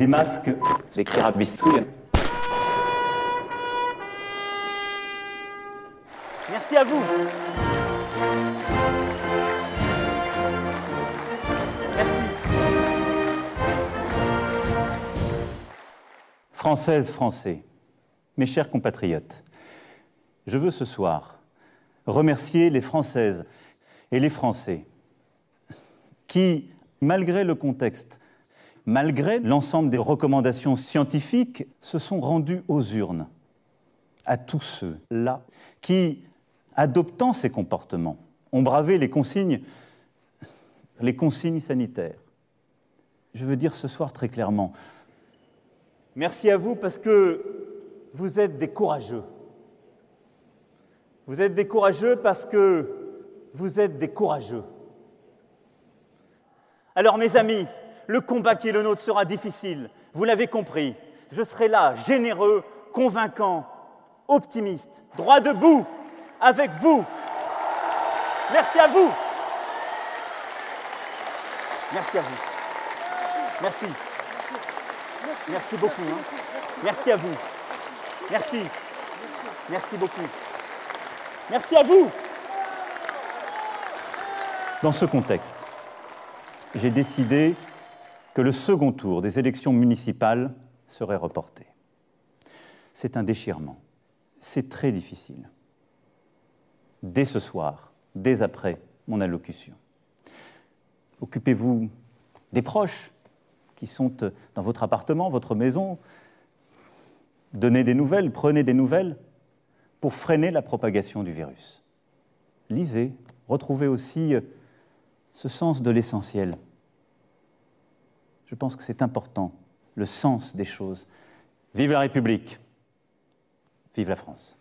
des masques, des carabistouilles. Merci à vous. Merci. Françaises, Français, mes chers compatriotes, je veux ce soir remercier les Françaises et les Français qui, malgré le contexte, malgré l'ensemble des recommandations scientifiques, se sont rendus aux urnes. À tous ceux-là qui, adoptant ces comportements, ont bravé les consignes, les consignes sanitaires. Je veux dire ce soir très clairement, merci à vous parce que vous êtes des courageux. Vous êtes des courageux parce que vous êtes des courageux. Alors mes amis, le combat qui est le nôtre sera difficile, vous l'avez compris. Je serai là, généreux, convaincant, optimiste, droit debout, avec vous. Merci à vous. Merci à vous. Merci. Merci beaucoup. hein. Merci à vous. Merci. Merci beaucoup. Merci à vous. Dans ce contexte, j'ai décidé que le second tour des élections municipales serait reporté. C'est un déchirement. C'est très difficile. Dès ce soir, dès après mon allocution. Occupez-vous des proches qui sont dans votre appartement, votre maison. Donnez des nouvelles, prenez des nouvelles pour freiner la propagation du virus. Lisez, retrouvez aussi ce sens de l'essentiel. Je pense que c'est important, le sens des choses. Vive la République, vive la France.